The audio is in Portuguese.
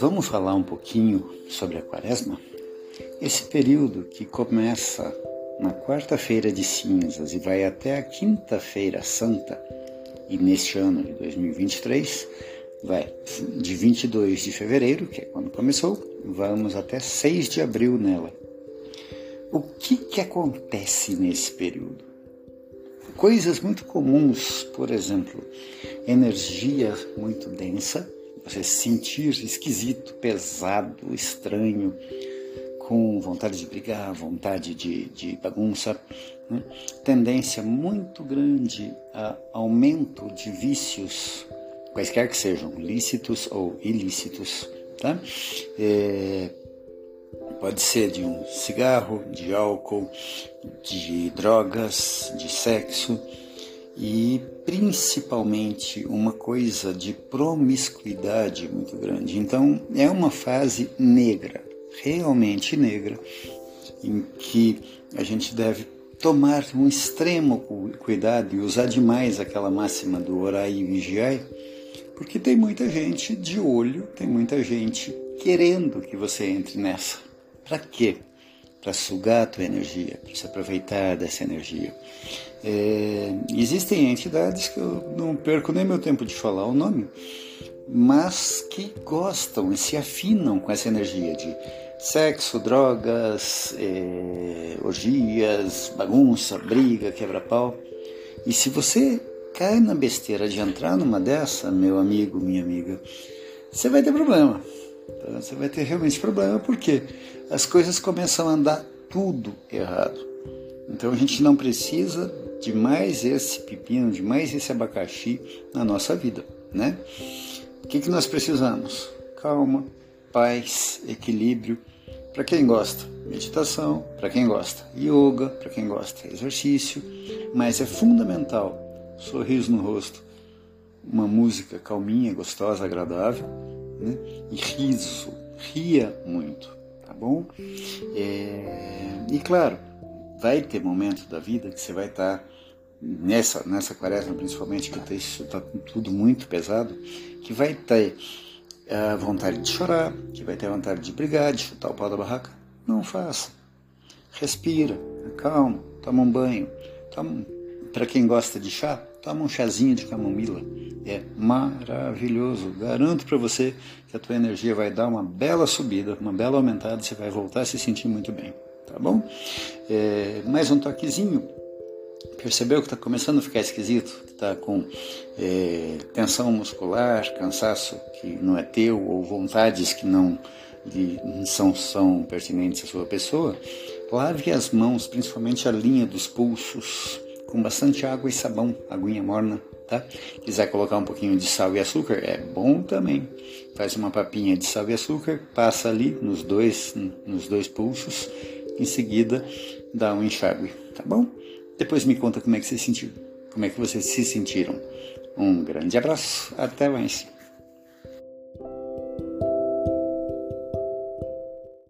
Vamos falar um pouquinho sobre a quaresma? Esse período que começa na quarta-feira de cinzas e vai até a quinta-feira santa, e neste ano de 2023, vai de 22 de fevereiro, que é quando começou, vamos até 6 de abril nela. O que, que acontece nesse período? Coisas muito comuns, por exemplo, energia muito densa, você se sentir esquisito, pesado, estranho, com vontade de brigar, vontade de, de bagunça, né? tendência muito grande a aumento de vícios, quaisquer que sejam, lícitos ou ilícitos. Tá? É, pode ser de um cigarro, de álcool, de drogas, de sexo e principalmente uma coisa de promiscuidade muito grande. Então é uma fase negra, realmente negra, em que a gente deve tomar um extremo cuidado e usar demais aquela máxima do orai e vigiai, porque tem muita gente de olho, tem muita gente querendo que você entre nessa. Para quê? Para sugar a tua energia, para se aproveitar dessa energia. É, existem entidades que eu não perco nem meu tempo de falar o nome, mas que gostam e se afinam com essa energia de sexo, drogas, é, orgias, bagunça, briga, quebra-pau. E se você cai na besteira de entrar numa dessa, meu amigo, minha amiga, você vai ter problema. Você vai ter realmente problema porque as coisas começam a andar tudo errado. Então a gente não precisa de mais esse pepino, de mais esse abacaxi na nossa vida, né? O que, que nós precisamos? Calma, paz, equilíbrio. Para quem gosta, meditação, para quem gosta, yoga, para quem gosta, exercício, mas é fundamental sorriso no rosto, uma música calminha, gostosa, agradável, né? e riso, ria muito, tá bom? É... E claro, vai ter momentos da vida que você vai estar tá nessa nessa quaresma principalmente que está tudo muito pesado, que vai ter a vontade de chorar, que vai ter a vontade de brigar, de chutar o pau da barraca. Não faça. Respira, calma, toma um banho. Para quem gosta de chá, toma um chazinho de camomila. É maravilhoso. Garanto para você que a tua energia vai dar uma bela subida, uma bela aumentada, você vai voltar a se sentir muito bem tá bom? É, mais um toquezinho. Percebeu que está começando a ficar esquisito? Que está com é, tensão muscular, cansaço que não é teu ou vontades que não são, são pertinentes à sua pessoa? Lave as mãos, principalmente a linha dos pulsos, com bastante água e sabão, aguinha morna, tá? Quiser colocar um pouquinho de sal e açúcar, é bom também. Faz uma papinha de sal e açúcar, passa ali nos dois, nos dois pulsos em seguida dá um enxágue, tá bom? Depois me conta como é que você sentiu, como é que vocês se sentiram. Um grande abraço, até mais.